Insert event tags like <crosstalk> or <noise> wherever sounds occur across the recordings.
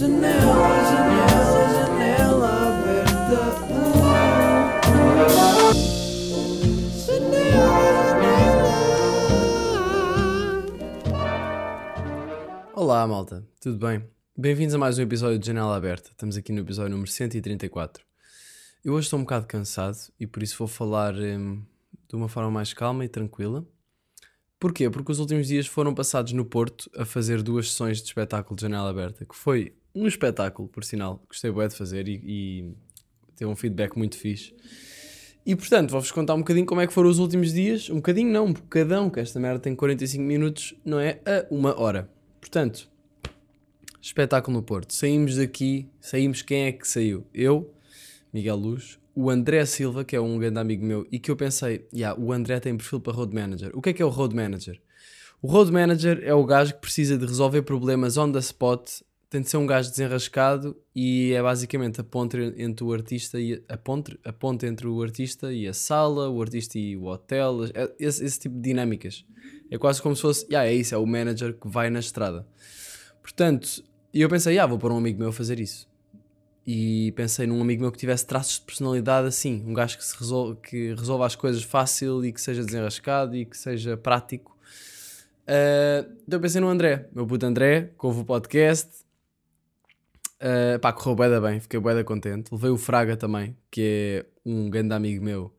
Janela, janela, janela aberta. Janela. Olá, malta, tudo bem? Bem-vindos a mais um episódio de Janela Aberta. Estamos aqui no episódio número 134. Eu hoje estou um bocado cansado e por isso vou falar hum, de uma forma mais calma e tranquila. Porquê? Porque os últimos dias foram passados no Porto a fazer duas sessões de espetáculo de janela aberta, que foi um espetáculo, por sinal, gostei bem de fazer e, e teve um feedback muito fixe. E portanto, vou-vos contar um bocadinho como é que foram os últimos dias. Um bocadinho não, um bocadão, que esta merda tem 45 minutos, não é? A uma hora. Portanto, espetáculo no Porto. Saímos daqui, saímos quem é que saiu? Eu, Miguel Luz, o André Silva, que é um grande amigo meu, e que eu pensei, yeah, o André tem perfil para Road Manager. O que é que é o Road Manager? O Road Manager é o gajo que precisa de resolver problemas on the spot, tem de ser um gajo desenrascado e é basicamente a ponte entre o artista e a ponte, a ponte entre o artista e a sala, o artista e o hotel, é esse, esse tipo de dinâmicas. É quase como se fosse, yeah, é isso, é o manager que vai na estrada. Portanto, eu pensei, ah, vou pôr um amigo meu a fazer isso e pensei num amigo meu que tivesse traços de personalidade assim, um gajo que, se resolve, que resolva as coisas fácil e que seja desenrascado e que seja prático. Uh, então pensei no André, meu puto André, que ouve o podcast. Uh, pá, correu bem, bem, fiquei bem contente. Levei o Fraga também, que é um grande amigo meu.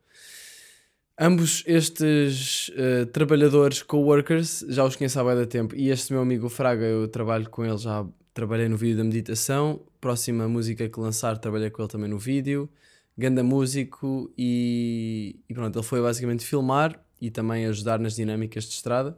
Ambos estes uh, trabalhadores, co-workers, já os conheço há da tempo. E este meu amigo Fraga, eu trabalho com ele já trabalhei no vídeo da meditação. Próxima música que lançar, trabalhei com ele também no vídeo. Ganda músico e, e pronto, ele foi basicamente filmar e também ajudar nas dinâmicas de estrada.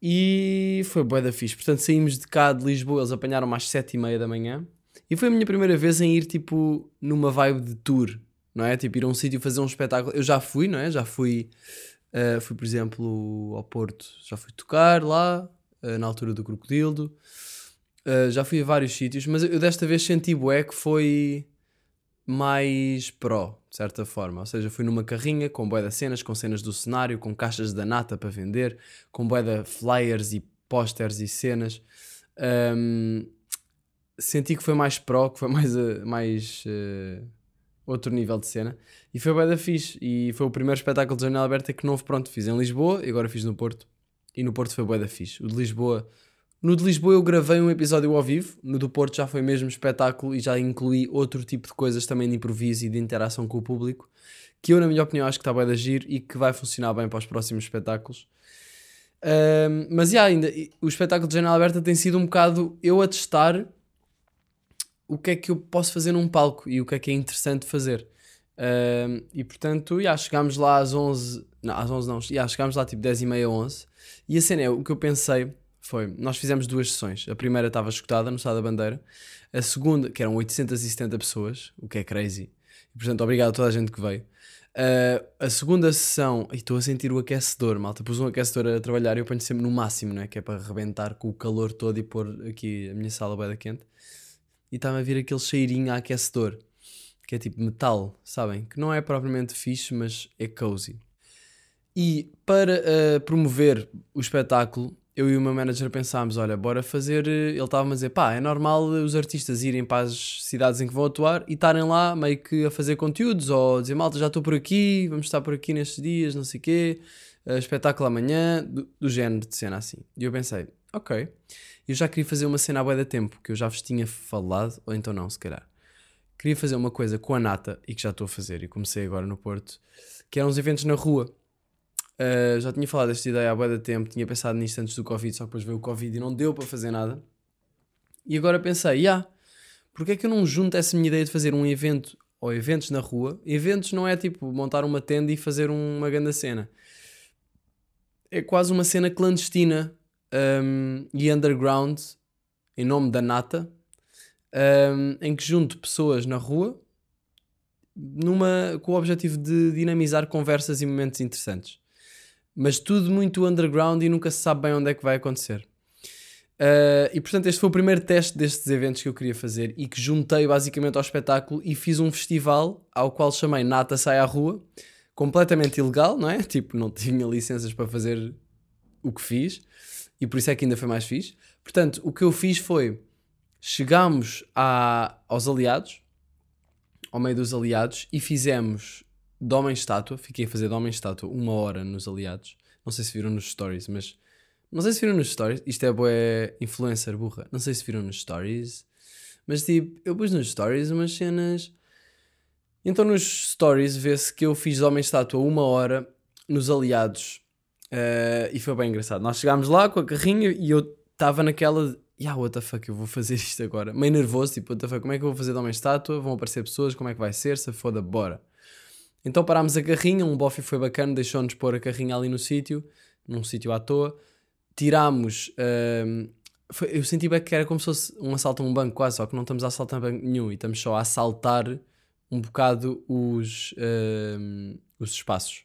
E foi bué da fixe. Portanto, saímos de cá de Lisboa, eles apanharam às sete e meia da manhã. E foi a minha primeira vez em ir, tipo, numa vibe de tour, não é? Tipo, ir a um sítio fazer um espetáculo. Eu já fui, não é? Já fui, uh, fui por exemplo, ao Porto. Já fui tocar lá, uh, na altura do Crocodilo. Uh, já fui a vários sítios, mas eu desta vez senti bué que foi mais pró, de certa forma. Ou seja, fui numa carrinha com bué de cenas, com cenas do cenário, com caixas da nata para vender, com bué de flyers e posters e cenas. Um, senti que foi mais pró, que foi mais, uh, mais uh, outro nível de cena. E foi bué da fixe. E foi o primeiro espetáculo de janela aberta que não pronto, fiz em Lisboa e agora fiz no Porto. E no Porto foi bué da fixe. O de Lisboa no de Lisboa eu gravei um episódio ao vivo, no do Porto já foi mesmo espetáculo e já incluí outro tipo de coisas também de improviso e de interação com o público, que eu, na minha opinião, acho que está bem de agir e que vai funcionar bem para os próximos espetáculos. Um, mas yeah, ainda, o espetáculo de janela aberta tem sido um bocado eu a testar o que é que eu posso fazer num palco e o que é que é interessante fazer. E portanto, yeah, chegámos lá às 11, não, às 11 não, yeah, chegámos lá tipo 10 e meia, 11. E a cena é, o que eu pensei foi, nós fizemos duas sessões. A primeira estava escutada no Estado da Bandeira. A segunda, que eram 870 pessoas, o que é crazy. E, portanto, obrigado a toda a gente que veio. Uh, a segunda sessão, e estou a sentir o aquecedor, malta. Pus um aquecedor a trabalhar e eu ponho sempre no máximo, não é? Que é para arrebentar com o calor todo e pôr aqui a minha sala bem quente. E estava a vir aquele cheirinho a aquecedor, que é tipo metal, sabem? Que não é propriamente fixe, mas é cozy. E para uh, promover o espetáculo, eu e o meu manager pensámos: olha, bora fazer. Eh, ele estava a dizer: pá, é normal os artistas irem para as cidades em que vão atuar e estarem lá meio que a fazer conteúdos ou dizer: malta, já estou por aqui, vamos estar por aqui nestes dias, não sei o quê, uh, espetáculo amanhã, do, do, género de cena assim. E eu pensei: ok. Eu já queria fazer uma cena bué da tempo, que eu já vos tinha falado, ou então não, se calhar. Queria fazer uma coisa com a Nata e que já estou a fazer e comecei agora no Porto, que eram uns eventos na rua Uh, já tinha falado desta ideia há bué de tempo, tinha pensado nisto antes do Covid, só que depois veio o Covid e não deu para fazer nada. E agora pensei, já, yeah, porque é que eu não junto essa minha ideia de fazer um evento ou eventos na rua? Eventos não é tipo montar uma tenda e fazer uma grande cena. É quase uma cena clandestina um, e underground, em nome da Nata, um, em que junto pessoas na rua numa, com o objetivo de dinamizar conversas e momentos interessantes mas tudo muito underground e nunca se sabe bem onde é que vai acontecer. Uh, e portanto, este foi o primeiro teste destes eventos que eu queria fazer e que juntei basicamente ao espetáculo e fiz um festival ao qual chamei Nata Sai à Rua, completamente ilegal, não é? <laughs> Tipo, não tinha licenças para fazer o que fiz e por isso é que ainda foi mais fixe. Portanto, o que eu fiz foi chegámos aos aliados, ao meio dos aliados, e fizemos de homem-estátua. Fiquei a fazer de homem-estátua uma hora nos aliados. Não sei se viram nos stories, mas. Não sei se viram nos stories. Isto é boa influencer burra. Não sei se viram nos stories. Mas tipo, eu pus nos stories umas cenas. Então nos stories vê-se que eu fiz de homem-estátua uma hora nos aliados. Eh, e foi bem engraçado. Nós chegámos lá com a carrinha e eu estava naquela. de, Yeah, what the fuck, eu vou fazer isto agora. Meio nervoso, tipo, what the fuck, como é que eu vou fazer de homem-estátua? Vão aparecer pessoas, como é que vai ser? Se foda, bora. Então parámos a carrinha, um bofe foi bacana, deixou-nos pôr a carrinha ali no sítio, num sítio à toa. Tirámos. ahm, foi- eu senti bem que era como se fosse um assalto a um banco, quase, só que não estamos a assaltar banco nenhum e estamos só a assaltar um bocado os, ahm, os espaços.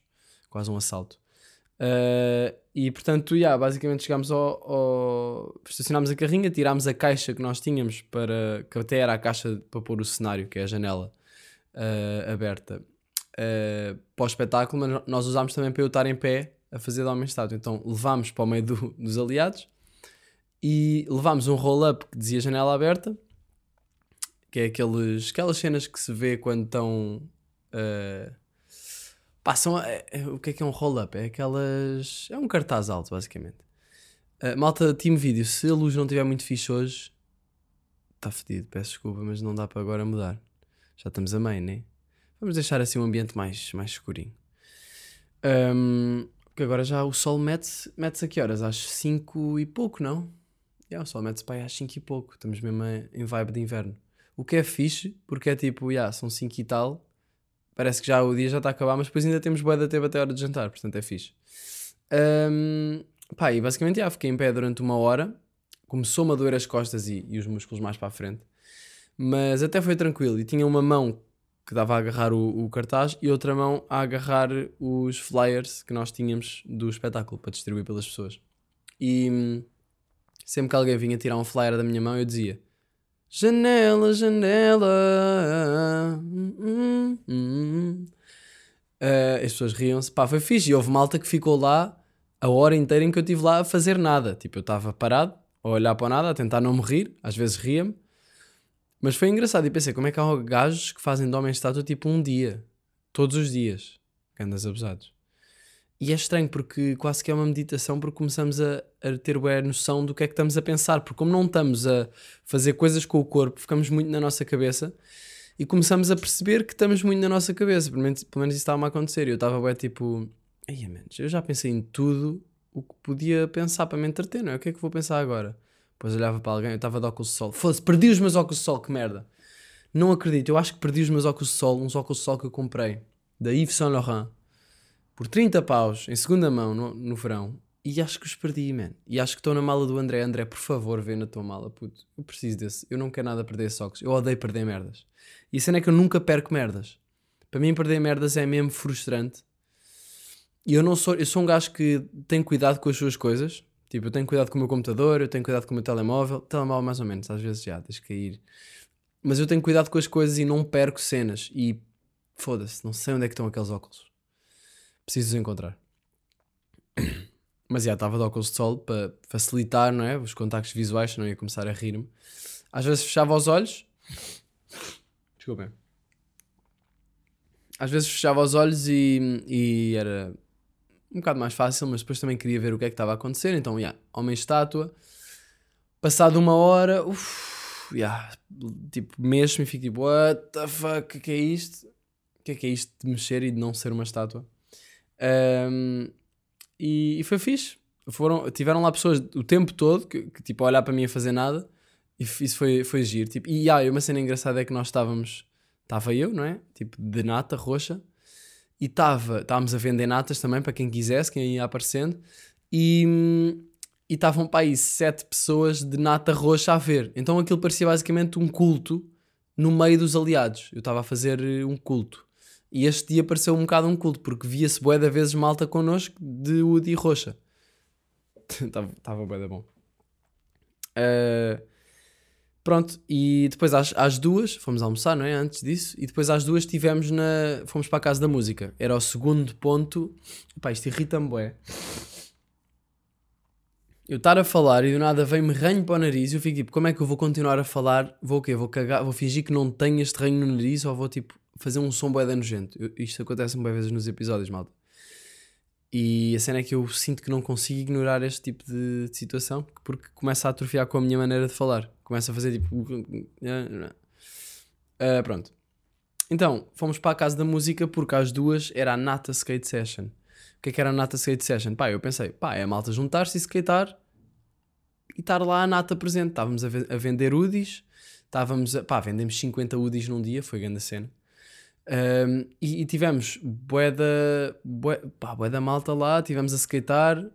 Quase um assalto. Ah, e portanto, yeah, basicamente chegámos ao, ao- Estacionámos a carrinha, tirámos a caixa que nós tínhamos para. que até era a caixa para pôr o cenário, que é a janela ah, aberta uh, para o espetáculo, mas nós usámos também para eu estar em pé a fazer de homem-estátua. Então levámos para o meio do- dos aliados e levámos um roll-up que dizia janela aberta, que é aqueles, aquelas cenas que se vê quando estão. Uh, são, é- é- o que é que é um roll-up? É aquelas. É um cartaz alto, basicamente. Uh, malta, time vídeo, se a luz não estiver muito fixe hoje, está fedido, peço desculpa, mas não dá para agora mudar. Já estamos a meio, né? Vamos deixar assim um ambiente mais, mais escurinho. Ahm, porque agora já o sol mete-se mete a que horas? Às 5 e pouco, não? É, o sol mete-se para aí às 5 e pouco. Estamos mesmo em vibe de inverno. O que é fixe, porque é tipo, yeah, são 5 e tal. Parece que já o dia já está a acabar, mas depois ainda temos boa da tempo até a hora de jantar, portanto é fixe. Ahm, pá, e basicamente já fiquei em pé durante uma hora. Começou-me a doer as costas e, e os músculos mais para a frente. Mas até foi tranquilo. E tinha uma mão que dava a agarrar o, o cartaz e outra mão a agarrar os flyers que nós tínhamos do espetáculo para distribuir pelas pessoas. E hum, sempre que alguém vinha tirar um flyer da minha mão, eu dizia: Janela, janela. hum, hum, hum." Ah, as pessoas riam-se. Pá, foi fixe. E houve malta que ficou lá a hora inteira em que eu estive lá a fazer nada. Tipo, eu estava parado, a olhar para nada, a tentar não me rir. Às vezes ria-me. Mas foi engraçado e pensei, como é que há gajos que fazem de homem estátua tipo um dia? Todos os dias. Andas abusados. E é estranho porque quase que é uma meditação porque começamos a, a ter bué noção do que é que estamos a pensar. Porque como não estamos a fazer coisas com o corpo, ficamos muito na nossa cabeça e começamos a perceber que estamos muito na nossa cabeça. Pelo menos, pelo menos isso estava a acontecer. Eu estava bué tipo, ai menos, eu já pensei em tudo o que podia pensar para me entreter, não é? O que é que vou pensar agora? Depois olhava para alguém, eu estava de óculos de sol. Foda-se, perdi os meus óculos de sol, que merda. Não acredito, eu acho que perdi os meus óculos de sol, uns óculos de sol que eu comprei, da Yves Saint Laurent, por 30 paus, em segunda mão, no, no verão. E acho que os perdi, man. E acho que estou na mala do André. André, por favor, vê na tua mala, puto. Eu preciso desse. Eu não quero nada perder óculos. Eu odeio perder merdas. E a cena é que eu nunca perco merdas. Para mim, perder merdas é mesmo frustrante. E eu não sou, eu sou um gajo que tem cuidado com as suas coisas. Tipo, eu tenho cuidado com o meu computador, eu tenho cuidado com o meu telemóvel. Telemóvel, mais ou menos, às vezes já, deixa cair. Mas eu tenho cuidado com as coisas e não perco cenas. E foda-se, não sei onde é que estão aqueles óculos. Preciso encontrar. Mas já, estava de óculos de sol para facilitar, não é? Os contactos visuais, senão ia começar a rir-me. Às vezes fechava os olhos. Desculpem. Às vezes fechava os olhos e, e era um bocado mais fácil, mas depois também queria ver o que é que estava a acontecer. Então, yeah, homem estátua. Passado uma hora, uff, yeah, tipo, mexo-me e fico tipo, what the fuck, o é que é isto? O que é que é isto de mexer e de não ser uma estátua? Ahm, e, e foi fixe. Foram, tiveram lá pessoas o tempo todo que, que, tipo, a olhar para mim a fazer nada e isso foi, foi giro. Tipo, e ah, uma cena engraçada é que nós estávamos, estava eu, não é? Tipo, de nata roxa e estava, estávamos a vender natas também para quem quisesse, quem ia aparecendo e estavam para aí sete pessoas de nata roxa a ver. Então aquilo parecia basicamente um culto no meio dos aliados. Eu estava a fazer eh, um culto. E este dia pareceu um bocado um culto, porque via-se bué da vezes malta connosco de Woody roxa. <laughs> Estava bué da bom. Eh, pronto, e depois às, às duas, fomos almoçar, não é? Antes disso, e depois às duas tivemos na. Fomos para a Casa da Música. Era o segundo ponto. Pá, isto irrita-me, bué. eu estar a falar e do nada vem-me ranho para o nariz e eu fico tipo, como é que eu vou continuar a falar? Vou o quê? Vou cagar, vou fingir que não tenho este ranho no nariz ou vou tipo fazer um som bué nojento? Eu- Isto acontece muitas vezes nos episódios, malta. E a cena é que eu sinto que não consigo ignorar este tipo de, de situação porque começa a atrofiar com a minha maneira de falar. Começa a fazer tipo. <laughs> Ah, pronto. Então, fomos para a casa da música porque às duas era a Nata Skate Session. O que é que era a Nata Skate Session? Pá, eu pensei, pá, é a malta juntar-se e skatear e estar lá a Nata presente. Estávamos a, a vender UDIs, estávamos a, pá, vendemos 50 UDIs num dia, foi grande a cena. Um, e, e tivemos bué da, bué, pá, bué da malta lá, tivemos a skatear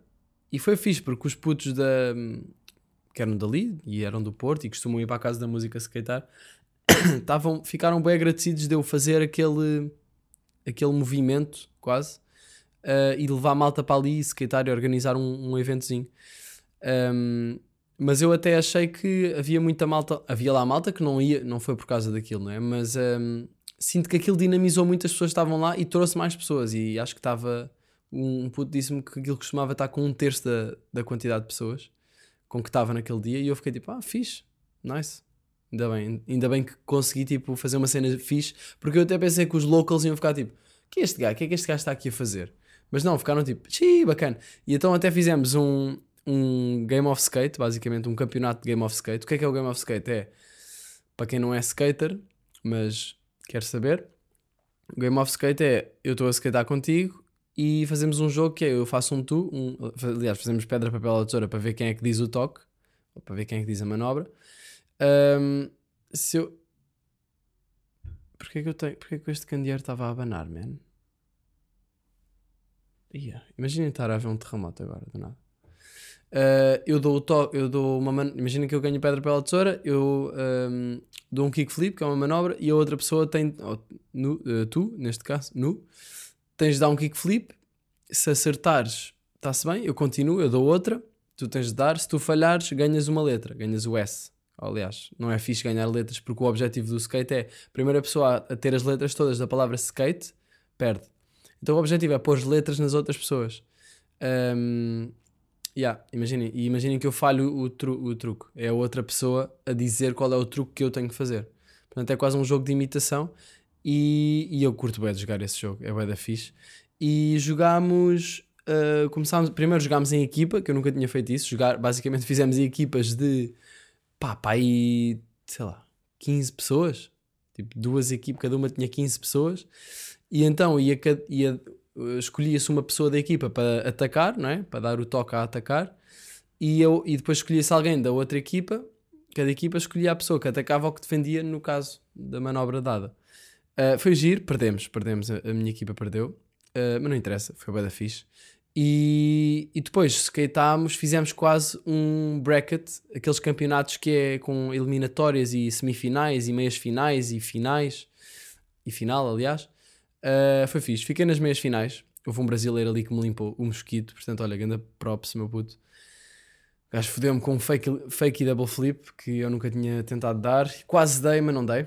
e foi fixe porque os putos da, que eram dali e eram do Porto e costumam ir para a casa da música skatear, <coughs> estavam, ficaram bem agradecidos de eu fazer aquele, aquele movimento quase uh, e levar a malta para ali e skatear e organizar um, um eventozinho. Um, mas eu até achei que havia muita malta, havia lá malta que não ia, não foi por causa daquilo, não é? Mas um, sinto que aquilo dinamizou muitas pessoas que estavam lá e trouxe mais pessoas. E acho que estava. Um puto disse-me que aquilo costumava estar com um terço da, da quantidade de pessoas com que estava naquele dia. E eu fiquei tipo, ah, fixe, nice. Ainda bem, ainda bem que consegui tipo, fazer uma cena fixe, porque eu até pensei que os locals iam ficar tipo, que é este gajo? O que é que este gajo está aqui a fazer? Mas não, ficaram tipo, xiii, bacana. E então até fizemos um, um Game of Skate, basicamente um campeonato de Game of Skate. O que é que é o Game of Skate? É, para quem não é skater, mas quer saber, Game of Skate é, eu estou a skatear contigo e fazemos um jogo que é, eu faço um tu, um, aliás, fazemos pedra, papel ou tesoura para ver quem é que diz o toque, ou para ver quem é que diz a manobra. Um, se eu... Porquê que eu tenho... Porquê que este candeeiro estava a abanar, man? Ia, Imaginem estar a haver um terremoto agora, do nada. Uh, eu dou o toque, eu dou uma man... Imagina que eu ganho pedra, papel, tesoura, eu um, dou um kickflip, que é uma manobra, e a outra pessoa tem, ou, nu, uh, tu, neste caso, nu, tens de dar um kickflip. Se acertares, está-se bem, eu continuo, eu dou outra, tu tens de dar. Se tu falhares, ganhas uma letra, ganhas o S. Aliás, não é fixe ganhar letras porque o objetivo do skate é a primeira pessoa a ter as letras todas da palavra skate perde. Então o objetivo é pôr as letras nas outras pessoas. Um, yeah, imaginem, e imaginem que eu falho o, tru, o truque. É a outra pessoa a dizer qual é o truque que eu tenho que fazer. Portanto, é quase um jogo de imitação. E, e eu curto bem de jogar esse jogo, é bem da fixe. E jogámos. Uh, começámos, primeiro jogámos em equipa, que eu nunca tinha feito isso. Jogar, basicamente <laughs> fizemos em equipas de pá, pá, aí sei lá, 15 pessoas. Tipo, duas equipas, cada uma tinha 15 pessoas. E então ia, ia, escolhia-se uma pessoa da equipa para atacar, não é? Para dar o toque a atacar. E, eu, e depois escolhia-se alguém da outra equipa. Cada equipa escolhia a pessoa que atacava ou que defendia, no caso da manobra dada. Uh, foi giro, perdemos, perdemos, a, a minha equipa perdeu, uh, mas não interessa, foi bem da fixe. E, e depois skateámos, fizemos quase um bracket, aqueles campeonatos que é com eliminatórias e semifinais e meias finais e finais, e final, aliás. Uh, foi fixe, fiquei nas meias finais. Houve um brasileiro ali que me limpou o mosquito, portanto, olha, ganda props, meu puto. O gajo fodeu-me com um fake, fake double flip que eu nunca tinha tentado dar. Quase dei, mas não dei.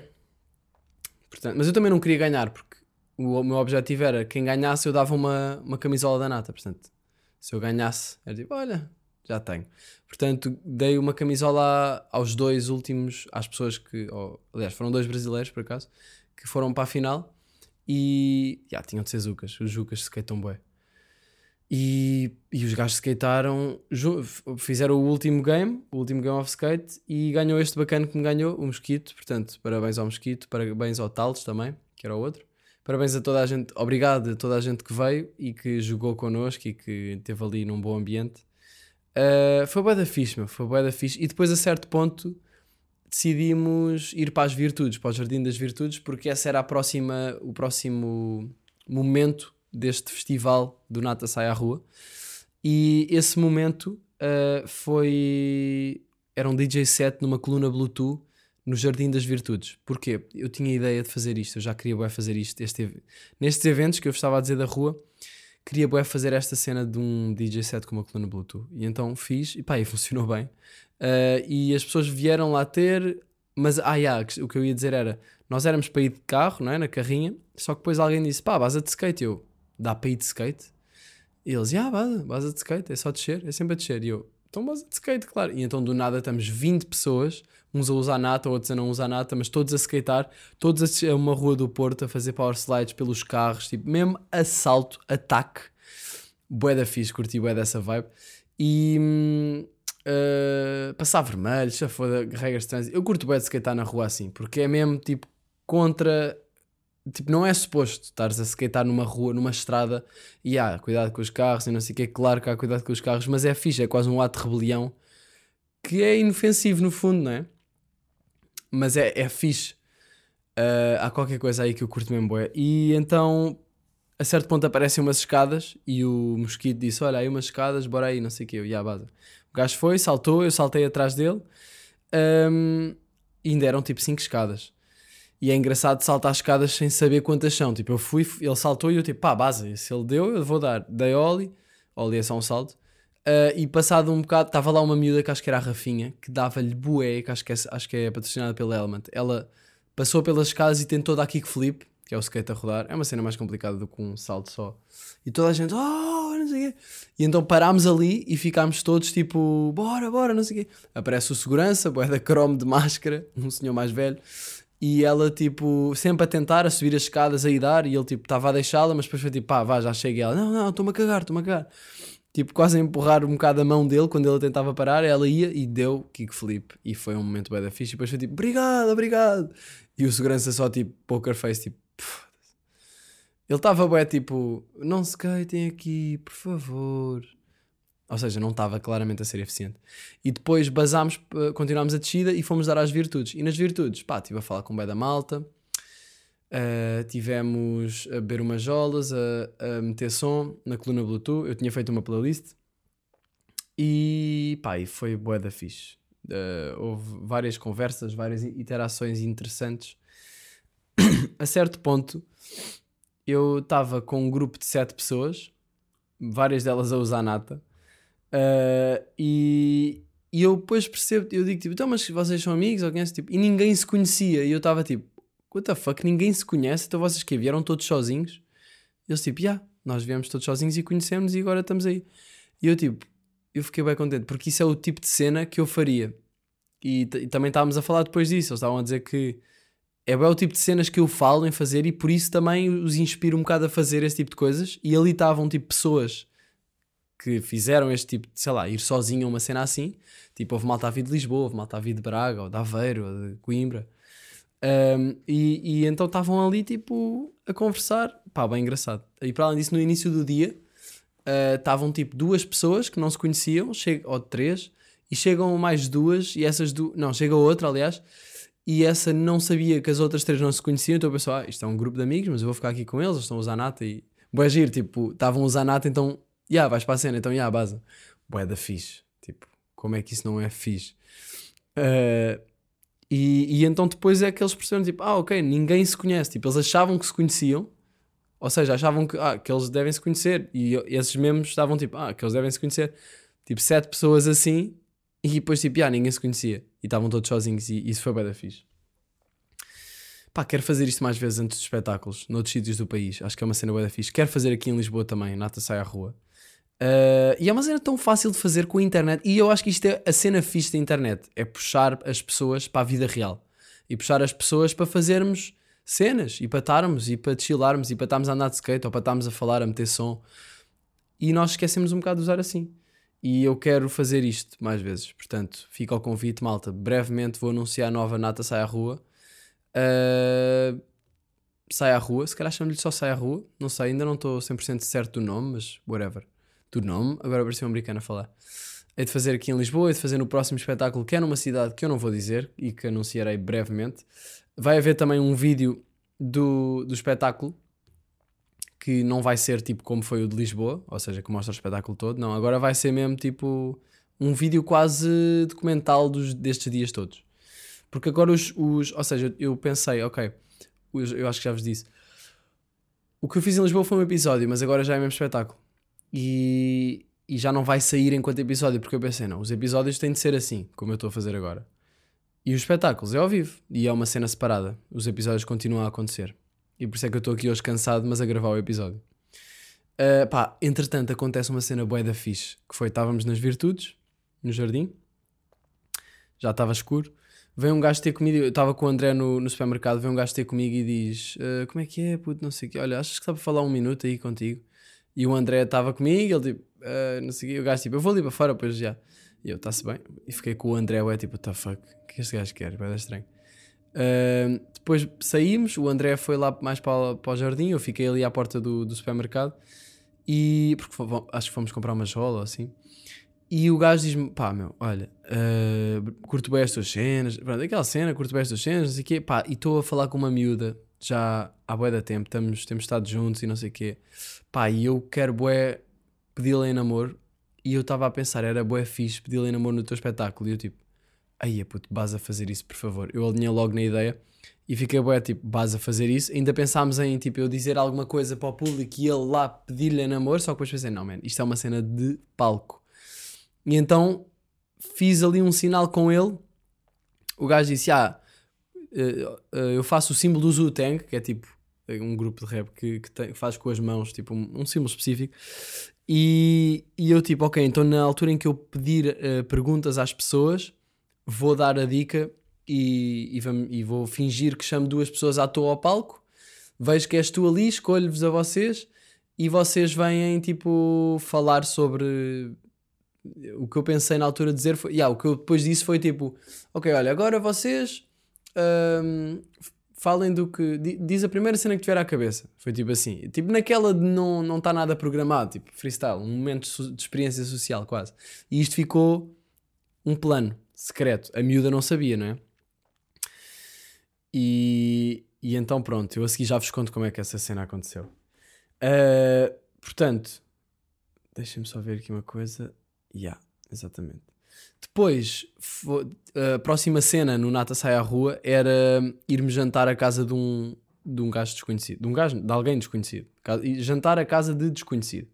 Portanto, mas eu também não queria ganhar, porque o meu objetivo era quem ganhasse eu dava uma, uma camisola da nata. Portanto, se eu ganhasse, era tipo, olha, já tenho. Portanto, dei uma camisola aos dois últimos, às pessoas que, ou, aliás, foram dois brasileiros por acaso, que foram para a final e já tinham de ser Zucas. Os Zucas skatam bué. E, e os gajos skatearam, fizeram o último game, o último game of skate, e ganhou este bacana que me ganhou, o Mosquito. Portanto, parabéns ao Mosquito, parabéns ao Tales também, que era o outro. Parabéns a toda a gente, obrigado a toda a gente que veio e que jogou connosco e que esteve ali num bom ambiente. Uh, foi bué da fixe, meu, foi bué da fixe. E depois, a certo ponto, decidimos ir para as virtudes, para o Jardim das Virtudes, porque essa era a próxima, o próximo momento deste festival do Nata Sai à Rua. E esse momento uh, foi. Era um DJ set numa coluna Bluetooth no Jardim das Virtudes. Porquê? Eu tinha a ideia de fazer isto, eu já queria fazer isto. Este, nestes eventos que eu estava a dizer da rua, queria bué fazer esta cena de um DJ set com uma coluna Bluetooth. E então fiz, e pá, e funcionou bem. Uh, e as pessoas vieram lá ter, mas ah, yeah, o que eu ia dizer era: nós éramos para ir de carro, não é? na carrinha, só que depois alguém disse: pá, base de skate. Eu, dá para ir de skate? E eles, ah, base, base de skate, é só descer, é sempre a descer. E eu, então vamos de skate, claro. E então do nada estamos 20 pessoas, uns a usar nata, outros a não usar nata, mas todos a skatear, todos a uma rua do Porto a fazer power slides pelos carros, tipo, mesmo assalto, ataque. Bué da fixe, curti bué dessa vibe. E uh, passar vermelho, já foda, regras de trânsito. Eu curto bué de skatear na rua assim, porque é mesmo tipo contra tipo, não é suposto estares a skatear numa rua, numa estrada e há cuidado com os carros e não sei o que. Claro que há cuidado com os carros, mas é fixe, é quase um ato de rebelião que é inofensivo no fundo, não é? Mas é, é fixe. Uh, há qualquer coisa aí que eu curto mesmo, boé. E então, a certo ponto aparecem umas escadas e o mosquito disse: Olha, aí umas escadas, bora aí, não sei o que. Eu, a base. O gajo foi, saltou, eu saltei atrás dele um, e ainda eram tipo 5 escadas. E é engraçado saltar as escadas sem saber quantas são. Tipo, eu fui, ele saltou e eu tipo, pá, base, se ele deu, eu vou dar. Dei Oli, Oli é só um salto. Uh, e passado um bocado, estava lá uma miúda que acho que era a Rafinha, que dava-lhe bué, que acho que, é, acho que é patrocinada pela Element. Ela passou pelas escadas e tentou dar kickflip, que é o skate a rodar. É uma cena mais complicada do que um salto só. E toda a gente, oh, não sei o quê. E então parámos ali e ficámos todos tipo, bora, bora, não sei o quê. Aparece o segurança, bué da cromo de máscara, <laughs> um senhor mais velho. E ela, tipo, sempre a tentar, a subir as escadas, a ir dar, e ele, tipo, estava a deixá-la, mas depois foi tipo, pá, vá, já chega. E ela, não, não, estou-me a cagar, estou-me a cagar. Tipo, quase a empurrar um bocado a mão dele quando ele tentava parar, ela ia e deu kickflip. E foi um momento bem da ficha. E depois foi tipo, obrigado, obrigado. E o segurança só, tipo, poker face, tipo, ele estava bem, tipo, não se skatem aqui, por favor. Ou seja, não estava claramente a ser eficiente. E depois basámos, eh, continuámos a descida e fomos dar às virtudes. E nas virtudes, pá, estive a falar com o Bé da Malta, uh, tivemos a beber umas jolas, a, a, meter som na coluna Bluetooth. Eu tinha feito uma playlist e pá, e foi bué da fixe. Uh, houve várias conversas, várias interações interessantes. <coughs> a certo ponto, eu estava com um grupo de sete pessoas, várias delas a usar nata Uh, e, e eu depois percebo, eu digo tipo, então, mas vocês são amigos? Alguém tipo, e ninguém se conhecia. E eu estava tipo, what the fuck, ninguém se conhece? Então vocês que vieram todos sozinhos? Eles tipo, yeah, nós viemos todos sozinhos e conhecemos e agora estamos aí. E eu tipo, eu fiquei bem contente, porque isso é o tipo de cena que eu faria. E, e também estávamos a falar depois disso, eles estavam a dizer que é bem o tipo de cenas que eu falo em fazer e por isso também os inspiro um bocado a fazer esse tipo de coisas. E ali estavam tipo pessoas que fizeram este tipo de, sei lá, ir sozinho a uma cena assim. Tipo, houve malta a vir de Lisboa, houve malta a vir de Braga, ou de Aveiro, ou de Coimbra. Um, e, e, então estavam ali, tipo, a conversar. Pá, bem engraçado. E para além disso, no início do dia, uh, estavam, tipo, duas pessoas que não se conheciam, ou três, e chegam mais duas, e essas duas... Não, chega outra, aliás, e essa não sabia que as outras três não se conheciam, então eu pensou, ah, isto é um grupo de amigos, mas eu vou ficar aqui com eles, eles estão a usar nata, e... Boa giro, tipo, estavam a usar nata, então yeah, vais para a cena, então, yeah, base. Bué da fixe. Tipo, como é que isso não é fixe? Uh, e, e então depois é que eles perceberam, tipo, ah, ok, ninguém se conhece. Tipo, eles achavam que se conheciam, ou seja, achavam que, ah, que eles devem se conhecer. E esses mesmos estavam tipo, ah, que eles devem se conhecer. Tipo, sete pessoas assim, e depois, tipo, ah, ninguém se conhecia. E estavam todos sozinhos, e isso foi bem da fixe. Pá, quero fazer isto mais vezes antes dos espetáculos, noutros sítios do país. Acho que é uma cena bem da fixe. Quero fazer aqui em Lisboa também, Nata sai à rua. Uh, e é uma cena tão fácil de fazer com a internet. E eu acho que isto é a cena fixe da internet: é puxar as pessoas para a vida real e puxar as pessoas para fazermos cenas e para estarmos e para chilarmos e para estarmos a andar de skate ou para estarmos a falar, a meter som. E nós esquecemos um bocado de usar assim. E eu quero fazer isto mais vezes. Portanto, fica ao convite, malta. Brevemente vou anunciar a nova Nata Sai à Rua. Uh, sai à Rua, se calhar chamo-lhe só Sai à Rua. Não sei, ainda não estou 100% certo do nome, mas whatever do nome, agora pareceu um americano a falar. É de fazer aqui em Lisboa, é de fazer no próximo espetáculo, que é numa cidade que eu não vou dizer e que anunciarei brevemente. Vai haver também um vídeo do, do espetáculo que não vai ser tipo como foi o de Lisboa, ou seja, que mostra o espetáculo todo. Não, agora vai ser mesmo tipo um vídeo quase documental dos, destes dias todos. Porque agora os, os. Ou seja, eu pensei, ok, eu acho que já vos disse. O que eu fiz em Lisboa foi um episódio, mas agora já é mesmo espetáculo e, e já não vai sair enquanto episódio, porque eu pensei, não, os episódios têm de ser assim, como eu estou a fazer agora. E os espetáculos é ao vivo e é uma cena separada. Os episódios continuam a acontecer. E por isso é que eu estou aqui hoje cansado, mas a gravar o episódio. Uh, pá, entretanto, acontece uma cena bué da fixe, que foi, estávamos nas virtudes, no jardim. Já estava escuro. Vem um gajo ter comigo, eu estava com o André no, no supermercado, vem um gajo ter comigo e diz: "Ah, Como é que é, puto? Não sei o quê. Olha, achas que dá para falar um minuto aí contigo? E o André estava comigo, ele tipo, "Ah, não sei o gajo tipo, eu vou ali para fora, depois já. E eu, está-se bem. E fiquei com o André, ué, tipo, what the fuck? O que este gajo quer? Vai dar estranho. Ah, depois saímos, o André foi lá mais para, para o jardim, eu fiquei ali à porta do, do supermercado. E porque acho que fomos comprar uma jola ou assim. E o gajo diz-me: pá, meu, olha, uh, curto bem as tuas cenas, pronto, aquela cena, curto bem as tuas cenas, não sei o quê, pá, e estou a falar com uma miúda já há bué da tempo, estamos, temos estado juntos e não sei o quê, pá, e eu quero bué pedi-la em namoro, e eu estava a pensar, era bué fixe pedi-la em namoro no teu espetáculo, e eu tipo, aí puto, vas a fazer isso, por favor. Eu alinhei logo na ideia e fiquei bué, tipo, vas a fazer isso. Ainda pensámos em, tipo, eu dizer alguma coisa para o público e ele lá pedir-lhe em namoro, só que depois pensei, não, man, isto é uma cena de palco. E então fiz ali um sinal com ele. O gajo disse: Ah, eu faço o símbolo do Zutang, que é tipo um grupo de rap que, que tem- faz com as mãos, tipo um, um símbolo específico. E, e eu, tipo, ok, então na altura em que eu pedir eh, perguntas às pessoas, vou dar a dica e, e, e vou fingir que chamo duas pessoas à toa ao palco. Vejo que és tu ali, escolho-vos a vocês e vocês vêm, tipo, falar sobre o que eu pensei na altura de dizer foi. Yeah, o que eu depois disse foi tipo: Ok, olha, agora vocês f- falem do que. di- Diz a primeira cena que tiver à cabeça. Foi tipo assim. Tipo naquela de não não está nada programado, tipo freestyle, um momento de experiência social quase. E isto ficou um plano secreto. A miúda não sabia, não é? E, e então pronto, eu a seguir já vos conto como é que essa cena aconteceu. Ah, portanto, deixem-me só ver aqui uma coisa. Yeah, exatamente. Depois, a próxima cena no Nata Sai à Rua era irmos jantar à casa de um, de um gajo desconhecido. De um gajo, de alguém desconhecido. Jantar à casa de desconhecido.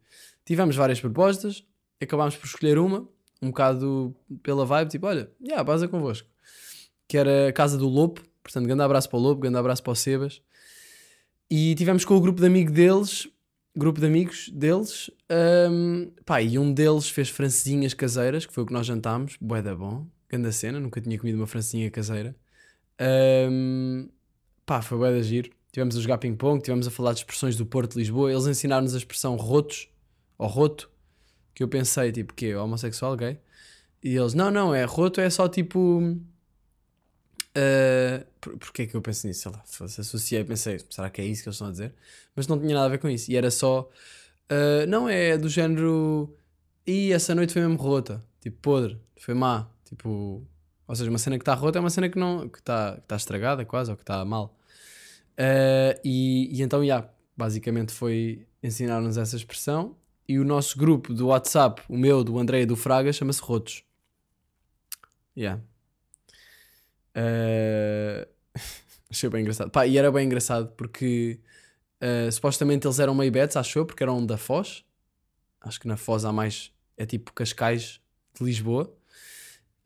Tivemos várias propostas, acabámos por escolher uma, um bocado pela vibe, tipo, olha, yeah, baza convosco. Que era a casa do Lopo, portanto, grande abraço para o Lopo, grande abraço para o Sebas. E tivemos com o grupo de amigos deles, grupo de amigos deles, hum, pá, e um deles fez francesinhas caseiras, que foi o que nós jantámos, bué da bom, grande cena, nunca tinha comido uma francesinha caseira. Hum, pá, foi bué da giro. Tivemos a jogar ping-pong, tivemos a falar de expressões do Porto de Lisboa, eles ensinaram-nos a expressão rotos, ou roto, que eu pensei, tipo, que homossexual, gay? E eles, não, não, é roto, é só tipo... Uh, por, porquê que eu pensei nisso? Sei lá, se associei, pensei, será que é isso que eles estão a dizer? Mas não tinha nada a ver com isso. E era só, uh, não é do género, e essa noite foi mesmo rota, tipo podre, foi má, tipo, ou seja, uma cena que está rota é uma cena que não, que está que tá estragada quase, ou que está mal. Uh, e, e então, já, basicamente foi ensinar-nos essa expressão. E o nosso grupo do WhatsApp, o meu, do André e do Fraga, chama-se Rotos. Yeah. Uh, <laughs> achei bem engraçado. Pá, e era bem engraçado porque uh, supostamente eles eram meio betos, achou, porque eram da Foz. Acho que na Foz há mais, é tipo Cascais de Lisboa.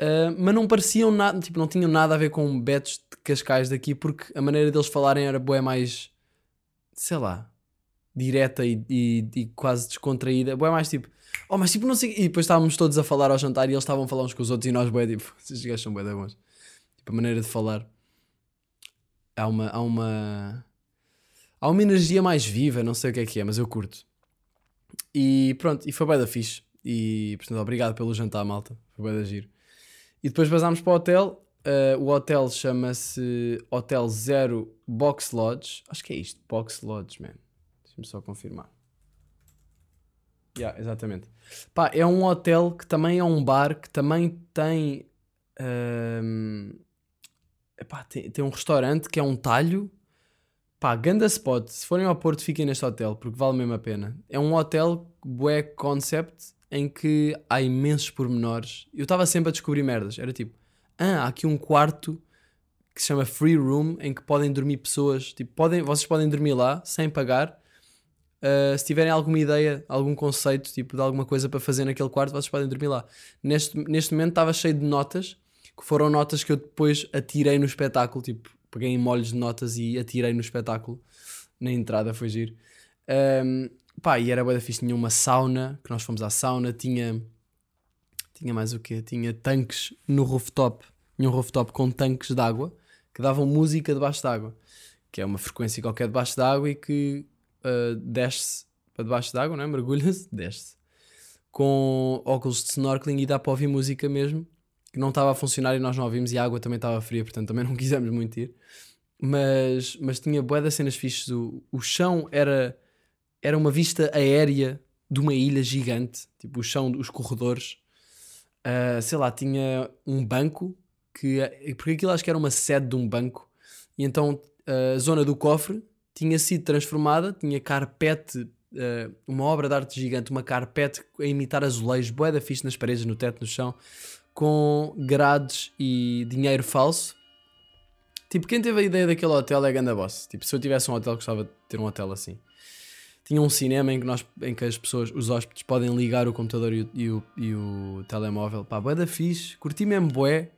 Uh, mas não pareciam nada, tipo, não tinham nada a ver com betos de Cascais daqui, porque a maneira deles falarem era bué mais, sei lá, direta e, e, e quase descontraída. Bué mais tipo, oh, mas tipo, não sei. E depois estávamos todos a falar ao jantar e eles estavam a falar uns com os outros e nós, bué, tipo, <laughs> esses gajos são bué da bons. Tipo, a maneira de falar. Há uma, há uma. Há uma energia mais viva, não sei o que é que é, mas eu curto. E pronto, e foi bué da fixe. E portanto, obrigado pelo jantar, malta. Foi bué da giro. E depois vazámos para o hotel. Uh, o hotel chama-se Hotel Zero Box Lodge. Acho que é isto, Box Lodge, man. Deixa-me só confirmar. Yeah, exatamente. Pá, é um hotel que também é um bar, que também tem. ahm, epá, tem, tem um restaurante que é um talho. Pá, ganda spot. Se forem ao Porto, fiquem neste hotel, porque vale mesmo a pena. É um hotel bué concept em que há imensos pormenores. Eu estava sempre a descobrir merdas. Era tipo, ah, há aqui um quarto que se chama Free Room, em que podem dormir pessoas. Tipo, podem, vocês podem dormir lá sem pagar. Uh, se tiverem alguma ideia, algum conceito, tipo de alguma coisa para fazer naquele quarto, vocês podem dormir lá. Neste, neste momento estava cheio de notas, que foram notas que eu depois atirei no espetáculo, tipo, peguei em molhos de notas e atirei no espetáculo, na entrada, foi giro. Um, pá, e era bué da fixe, tinha uma sauna, que nós fomos à sauna, tinha, Tinha mais o quê? Tinha tanques no rooftop. Tinha um rooftop com tanques de água que davam música debaixo d'água. Que é uma frequência qualquer debaixo d'água e que uh, desce para debaixo d'água, não é? Mergulha-se, desce. Com óculos de snorkeling e dá para ouvir música mesmo. Que não estava a funcionar e nós não ouvimos e a água também estava fria, portanto também não <laughs> quisemos muito ir. Mas, mas tinha bué das cenas fixes. O, o chão era, era uma vista aérea de uma ilha gigante. Tipo, o chão, os corredores. Uh, sei lá, tinha um banco que porque aquilo acho que era uma sede de um banco e então a zona do cofre tinha sido transformada, tinha carpete, uh, uma obra de arte gigante, uma carpete a imitar azulejos, boeda fixe nas paredes, no teto, no chão, com grades e dinheiro falso. Tipo, quem teve a ideia daquele hotel é ganda boss. Tipo, se eu tivesse um hotel, gostava de ter um hotel assim. Tinha um cinema em que, nós, em que as pessoas, os hóspedes, podem ligar o computador e o, e o, e o telemóvel. Pá, boeda fixe. Curti mesmo bué.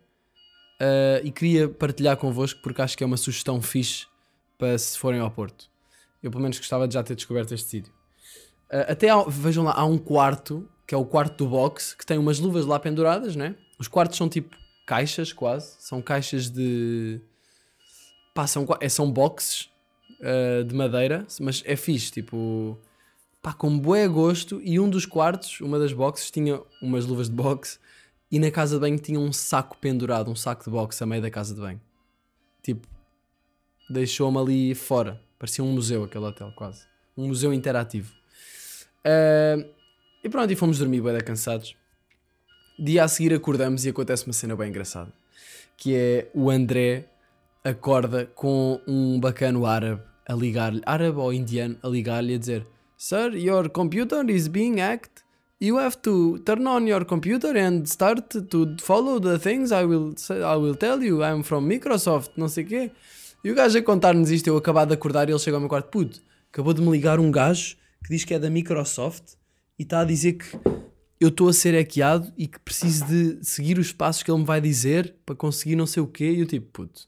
Uh, e queria partilhar convosco porque acho que é uma sugestão fixe para se forem ao Porto. Eu pelo menos gostava de já ter descoberto este sítio. Uh, até há, vejam lá, há um quarto, que é o quarto do box, que tem umas luvas lá penduradas, né? Os quartos são tipo caixas quase, são caixas de... Pá, são, é, são boxes uh, de madeira, mas é fixe, tipo... Pá, com bué gosto e um dos quartos, uma das boxes, tinha umas luvas de boxe e na casa de banho tinha um saco pendurado, um saco de boxe a meio da casa de banho. Tipo, deixou-me ali fora. Parecia um museu aquele hotel, quase. Um museu interativo. Uh, e pronto, e fomos dormir bem cansados. Dia a seguir acordamos e acontece uma cena bem engraçada. Que é o André acorda com um bacano árabe a ligar-lhe, árabe ou indiano, a ligar-lhe a dizer Sir, your computer is being hacked you have to turn on your computer and start to follow the things I will, I will tell you. I'm from Microsoft, não sei o quê. E o gajo a contar-nos isto, eu acabado de acordar e ele chega ao meu quarto, puto, acabou de me ligar um gajo que diz que é da Microsoft e está a dizer que eu estou a ser hackeado e que preciso de seguir os passos que ele me vai dizer para conseguir não sei o quê. E eu tipo, puto,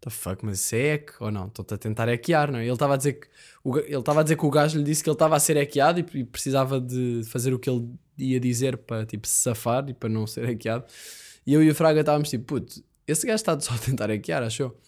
the fuck, mas isso é hack ou não? Estou-te a tentar hackear, não é? Ele estava a dizer que o, ele estava a dizer que o gajo lhe disse que ele estava a ser hackeado e, e, precisava de fazer o que ele ia dizer para tipo se safar e para não ser hackeado. E eu e o Fraga estávamos tipo, puto, esse gajo está só a tentar hackear, achou?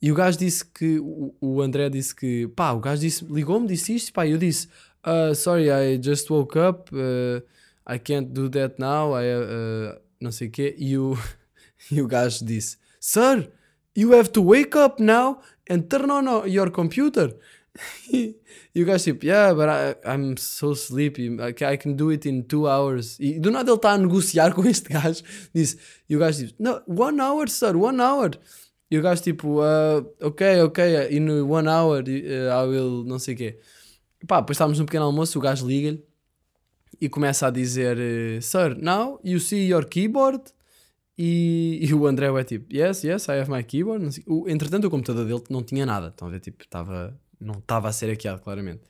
E o gajo disse que, o, o André disse que, pá, o gajo disse, ligou-me, disse isto, pá, e eu disse, uh, sorry, I just woke up, uh, I can't do that now, I, uh, não sei o quê, e o, <laughs> e o gajo disse, sir, You have to wake up now and turn on your computer. <laughs> e o gajo tipo, yeah, but I, I'm so sleepy, I can do it in two hours. E do nada ele está a negociar <laughs> com este gajo. Diz, e o gajo diz, no, one hour, sir, one hour. E o gajo tipo, uh, ok, ok, in one hour uh, I will, não sei o quê. Pá, depois estávamos no pequeno almoço, o gajo liga-lhe e começa a dizer, sir, now you see your keyboard? E, e, o André é tipo, yes, yes, I have my keyboard. O, entretanto, o computador dele não tinha nada. Estão a ver? Tipo, tava, não estava a ser hackeado, claramente.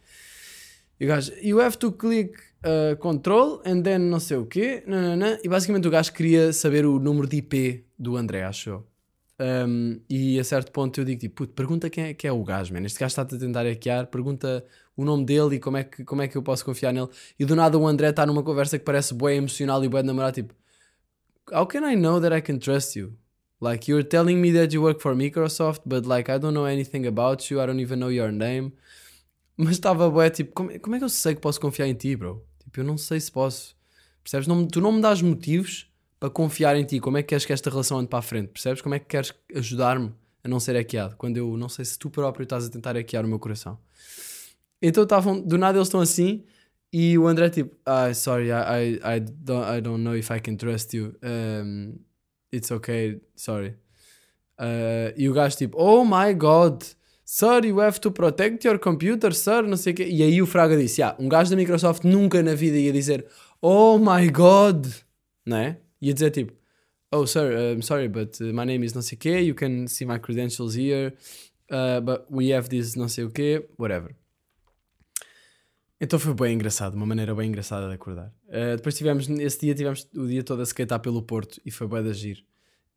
E o gajo, you have to click uh, control and then não sei o quê. Nanana. E basicamente o gajo queria saber o número de IP do André, achou. Um, e a certo ponto eu digo tipo, puto, pergunta quem é, quem é o gajo, man. Este gajo está-te a tentar hackear, pergunta o nome dele e como é, que, como é que eu posso confiar nele. E do nada o André está numa conversa que parece boa emocional e boa de namorar, tipo how can I know that I can trust you? Like you're telling me that you work for Microsoft, but like I don't know anything about you, I don't even know your name. Mas estava bué, tipo, como, como é que eu sei que posso confiar em ti, bro? Tipo, eu não sei se posso. Percebes? Não, tu não me dás motivos para confiar em ti. Como é que queres que esta relação ande para a frente? Percebes? Como é que queres ajudar-me a não ser hackeado? Quando eu não sei se tu próprio estás a tentar hackear o meu coração. Então estavam, do nada eles estão assim e o André tipo, ah, sorry, I, I, don't, I don't know if I can trust you. Um, it's okay, sorry. Uh, e o gajo tipo, oh my god, sir, you have to protect your computer, sir, não sei o quê. E aí o Fraga disse, ah, um gajo da Microsoft nunca na vida ia dizer, oh my god, não é? Ia dizer tipo, oh sir, I'm sorry, but uh, my name is não sei o quê, you can see my credentials here, uh, but we have this não sei o quê, whatever. Então foi bem engraçado, uma maneira bem engraçada de acordar. Uh, depois tivemos, esse dia tivemos o dia todo a skatear pelo Porto e foi bem de agir.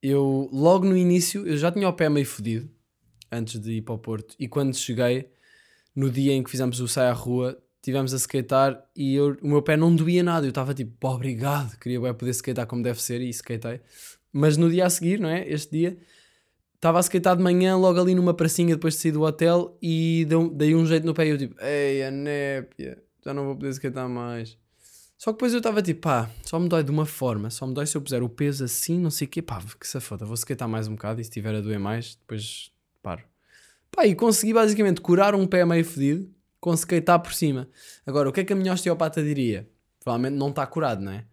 Eu, logo no início, eu já tinha o pé meio fodido, antes de ir para o Porto, e quando cheguei, no dia em que fizemos o Sai à Rua, tivemos a skatear e eu- o meu pé não doía nada. Eu estava tipo, obrigado, queria bué poder skatear como deve ser e skatei. Mas no dia a seguir, não é? Este dia, estava a skatear de manhã, logo ali numa pracinha depois de sair do hotel e deu, dei um jeito no pé e eu tipo, ei, a népia, já não vou poder skatear mais. Só que depois eu estava tipo, pá, só me dói de uma forma, só me dói se eu puser o peso assim, não sei o quê, pá, que se foda, vou skatear mais um bocado e se tiver a doer mais, depois paro. Pá, e consegui basicamente curar um pé meio fedido com skatear por cima. Agora, o que é que a minha osteopata diria? Provavelmente não está curado, não é?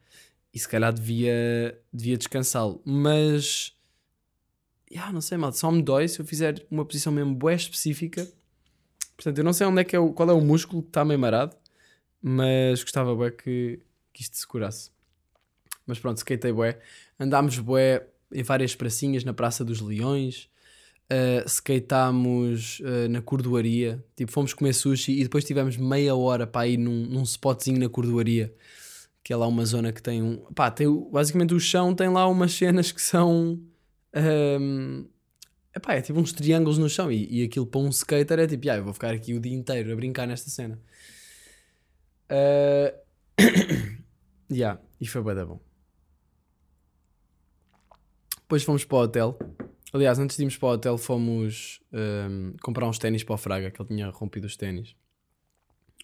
E se calhar devia, devia descansá-lo. Mas, yeah, não sei, mal, só me dói se eu fizer uma posição mesmo bué específica. Portanto, eu não sei onde é que é o, qual é o músculo que está meio marado, mas gostava bué que, que isto se curasse. Mas pronto, skatei bué. Andámos bué em várias pracinhas na Praça dos Leões. Uh, skateámos uh, na cordoaria. Tipo, fomos comer sushi e depois tivemos meia hora para ir num, num spotzinho na cordoaria. Que é lá uma zona que tem um. Pá, tem basicamente o chão tem lá umas cenas que são. Um, epá, é tipo uns triângulos no chão e, e aquilo para um skater é tipo, ah, eu vou ficar aqui o dia inteiro a brincar nesta cena. <coughs> Uh... yeah, e foi bué da bom. Depois fomos para o hotel. Aliás, antes de irmos para o hotel, fomos um, comprar uns ténis para o Fraga, que ele tinha rompido os ténis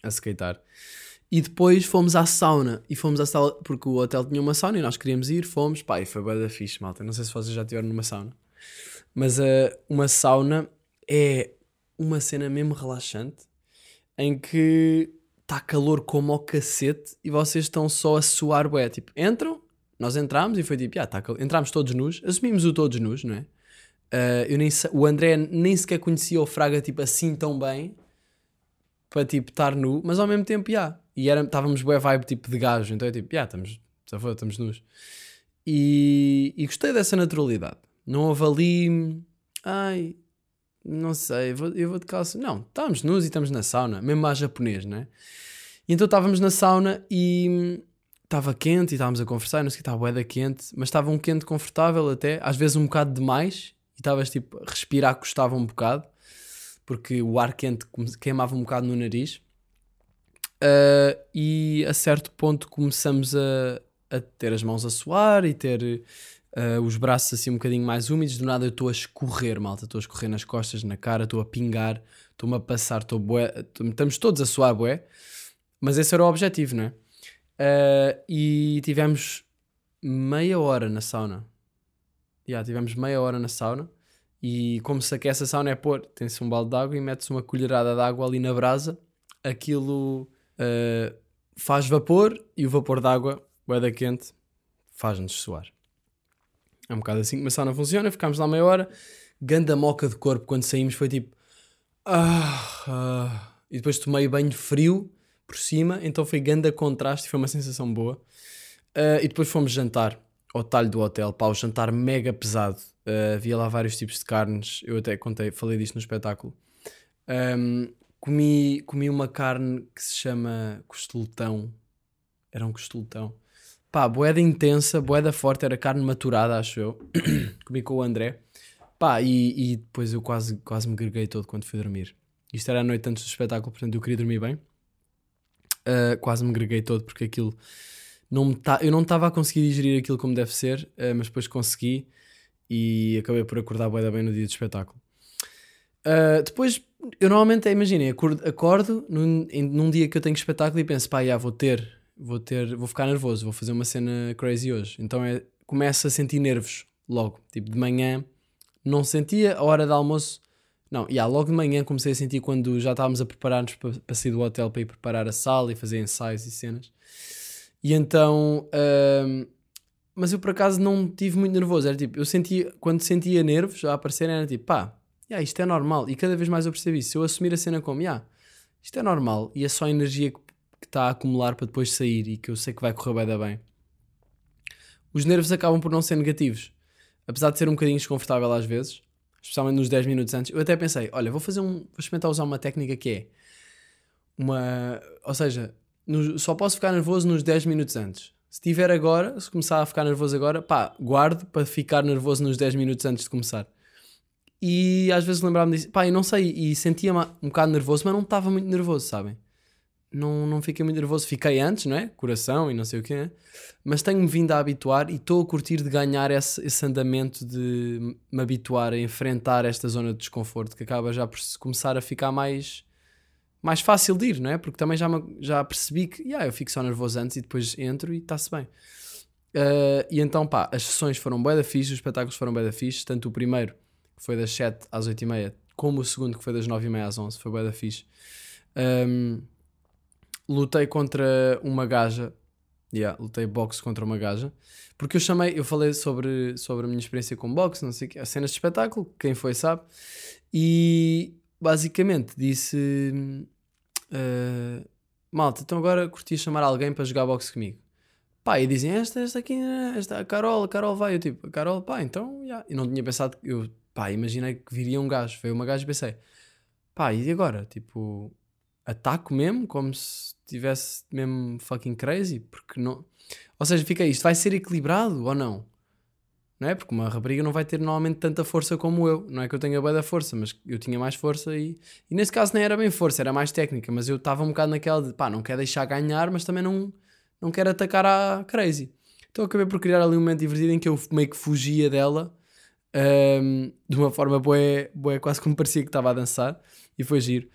a skatear. E depois fomos à sauna. E fomos à sala, porque o hotel tinha uma sauna e nós queríamos ir. Fomos, pá, e foi bué da fixe, malta. Não sei se vocês já estiveram numa sauna. Mas uh, uma sauna é uma cena mesmo relaxante em que está calor como ao cacete e vocês estão só a suar bué. Tipo, entram, nós entramos e foi tipo, ah, tá cal- entramos todos nus, assumimos o todos nus, não é? Uh, eu nem o André nem sequer conhecia o Fraga tipo assim tão bem para tipo estar nu, mas ao mesmo tempo, já. E era, estávamos bué vibe tipo de gajo, então é tipo, já, estamos, já foi, estamos nus. E, e gostei dessa naturalidade. Não houve ali, ai, não sei, vou- eu vou de calça. Não, estávamos nus e estamos na sauna, mesmo mais japonês, não é? E então estávamos na sauna e estava quente e estávamos a conversar, não sei o que, estava da quente, mas estava um quente confortável até, às vezes um bocado demais, e estavas tipo, respirar custava um bocado, porque o ar quente queimava um bocado no nariz. Ah, e a certo ponto começamos a, a ter as mãos a suar e ter ah, os braços assim um bocadinho mais úmidos. Do nada eu estou a escorrer, malta. Estou a escorrer nas costas, na cara, estou a pingar, estou-me a passar, estou bué. Estamos todos a suar bué. Mas esse era o objetivo, não é? Ah, e tivemos meia hora na sauna. Já, tivemos meia hora na sauna. E como se aquece a sauna é pôr, tem-se um balde de água e mete-se uma colherada de água ali na brasa. Aquilo ah, faz vapor e o vapor de água, da quente, faz-nos suar. É um bocado assim que uma sauna funciona. Ficámos lá meia hora. Ganda moca de corpo quando saímos foi tipo. Ah, ah. E depois tomei banho frio por cima, então foi ganda contraste foi uma sensação boa. Ah, e depois fomos jantar ao talho do hotel, pá, o jantar mega pesado. Ah, havia lá vários tipos de carnes, eu até contei, falei disto no espetáculo. Ahm, comi, comi uma carne que se chama costeletão. Era um costeletão. Pá, boeda intensa, boeda forte, era carne maturada, acho eu. <clears throat> comi com o André. Pá, e, e depois eu quase, quase me greguei todo quando fui dormir. Isto era a noite antes do espetáculo, portanto eu queria dormir bem. Ah, quase me greguei todo porque aquilo não me tá, eu não estava a conseguir digerir aquilo como deve ser, ah, mas depois consegui e acabei por acordar da bem no dia do espetáculo. Ah, depois, eu normalmente, imaginem, acordo, acordo num, em- num dia que eu tenho espetáculo e penso, pá, já, vou ter, vou ter, vou ficar nervoso, vou fazer uma cena crazy hoje. Então é, começo a sentir nervos logo, tipo de manhã, não sentia a hora de almoço, não, e logo de manhã comecei a sentir quando já estávamos a preparar-nos para, para sair do hotel para ir preparar a sala e fazer ensaios e cenas. E então, ahm, mas eu por acaso não tive muito nervoso. Era tipo, eu sentia, quando sentia nervos a aparecerem, era tipo, pá, yeah, isto é normal. E cada vez mais eu percebi. Se eu assumir a cena como, yeah, isto é normal e é só a energia que está a acumular para depois sair e que eu sei que vai correr bem bem. Os nervos acabam por não ser negativos. Apesar de ser um bocadinho desconfortável às vezes, especialmente nos 10 minutos antes, eu até pensei, olha, vou fazer um, vou experimentar usar uma técnica que é uma, ou seja, no- só posso ficar nervoso nos 10 minutos antes. Se tiver agora, se começar a ficar nervoso agora, pá, guardo para ficar nervoso nos 10 minutos antes de começar. E às vezes lembrava-me disso, pá, eu não sei, e sentia-me um bocado nervoso, mas não estava muito nervoso, sabem? não, não fiquei muito nervoso. Fiquei antes, não é? Coração e não sei o quê, né? mas tenho-me vindo a habituar e estou a curtir de ganhar esse, esse andamento de me habituar a enfrentar esta zona de desconforto que acaba já por começar a ficar mais, mais fácil de ir, não é? Porque também já, me- já percebi que yeah, eu fico só nervoso antes e depois entro e está-se bem. Uh, e então, pá, as sessões foram bué da fixe, os espetáculos foram bué da fixe, tanto o primeiro, que foi das 7 às 8 e meia, como o segundo, que foi das 9 e meia às 11, foi bué da fixe. Um, lutei contra uma gaja, yeah, lutei boxe contra uma gaja, porque eu chamei, eu falei sobre, sobre a minha experiência com boxe, não sei o que, cenas de espetáculo, quem foi sabe, e basicamente disse, uh, malta, então agora curtia chamar alguém para jogar boxe comigo. Pá, e dizem, esta, esta aqui, esta, a Carol, a Carol vai. Eu tipo, a Carol, pá, então, já. E não tinha pensado, eu, pá, imaginei que viria um gajo. Veio uma gaja e pensei, pá, e agora? Tipo, ataco mesmo, como se tivesse mesmo fucking crazy, porque não. Ou seja, fica isto, vai ser equilibrado ou não? Não é? Porque uma rapariga não vai ter normalmente tanta força como eu. Não é que eu tenha bem da força, mas eu tinha mais força e. E nesse caso nem era bem força, era mais técnica, mas eu estava um bocado naquela de, pá, não quero deixar ganhar, mas também não não quero atacar a Crazy. Então acabei por criar ali um momento divertido em que eu meio que fugia dela ahm, de uma forma bué, bué, quase como parecia que estava a dançar e foi giro,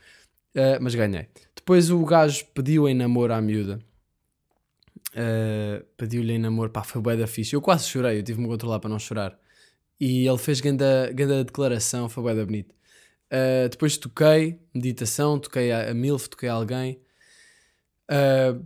Ah, mas ganhei. Depois o gajo pediu em namoro à miúda. Ah, pediu-lhe em namoro, pá, foi bué da fixe. Eu quase chorei, eu tive-me controlar para não chorar. E ele fez ganda, ganda declaração, foi bué da bonito. Ah, depois toquei, meditação, toquei a, a MILF, toquei a alguém. Ah,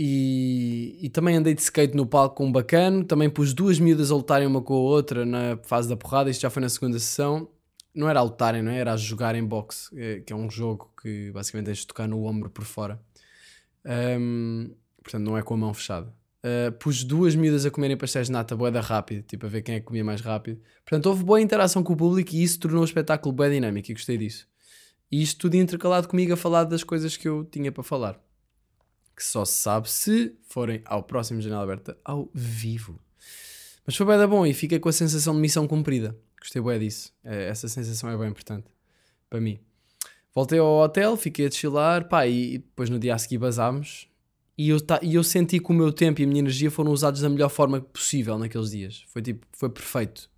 e, e também andei de skate no palco com um bacano. Também pus duas miúdas a lutarem uma com a outra na fase da porrada. Isto já foi na segunda sessão. Não era a lutarem, não é? Era a jogarem boxe, eh, que é um jogo que basicamente tens de tocar no ombro por fora. Ahm, portanto, não é com a mão fechada. Ah, pus duas miúdas a comerem pastéis de nata boeda rápido, tipo a ver quem é que comia mais rápido. Portanto, houve boa interação com o público e isso tornou o espetáculo bem dinâmico e gostei disso. E isto tudo intercalado comigo a falar das coisas que eu tinha para falar que só se sabe se forem ao próximo Janela Aberta ao vivo. Mas foi bem da bom e fiquei com a sensação de missão cumprida. Gostei bem disso. É, essa sensação é bem importante para mim. Voltei ao hotel, fiquei a desfilar, pá, e depois no dia a seguir basámos. E eu, ta- e eu senti que o meu tempo e a minha energia foram usados da melhor forma possível naqueles dias. Foi tipo, foi perfeito.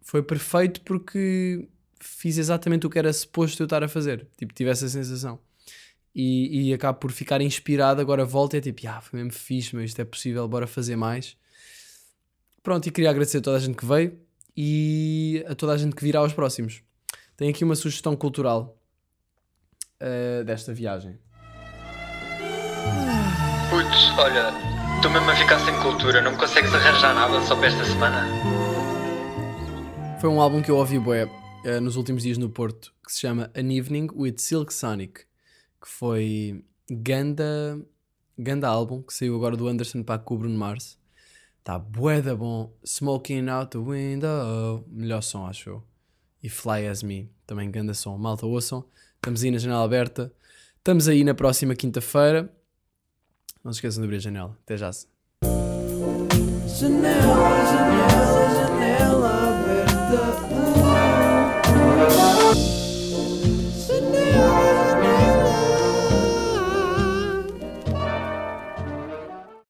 Foi perfeito porque fiz exatamente o que era suposto eu estar a fazer. Tipo, tive essa sensação e, e acabo por ficar inspirado. Agora volto e é tipo, ah, foi mesmo fixe, mas isto é possível, bora fazer mais. Pronto, e queria agradecer a toda a gente que veio e a toda a gente que virá aos próximos. Tenho aqui uma sugestão cultural eh, desta viagem. Putz, olha, estou mesmo a ficar sem cultura, não consegues arranjar nada só para esta semana? Foi um álbum que eu ouvi bué, eh, nos últimos dias no Porto, que se chama An Evening with Silk Sonic, que foi ganda, ganda álbum, que saiu agora do Anderson para o Bruno Mars. Está bué da bom. Smoking Out the Window, melhor som acho eu. E Fly As Me, também ganda som. Malta, ouçam. Estamos aí na janela aberta. Estamos aí na próxima quinta-feira. Não se esqueçam de abrir a janela. Até já. Janela, janela, janela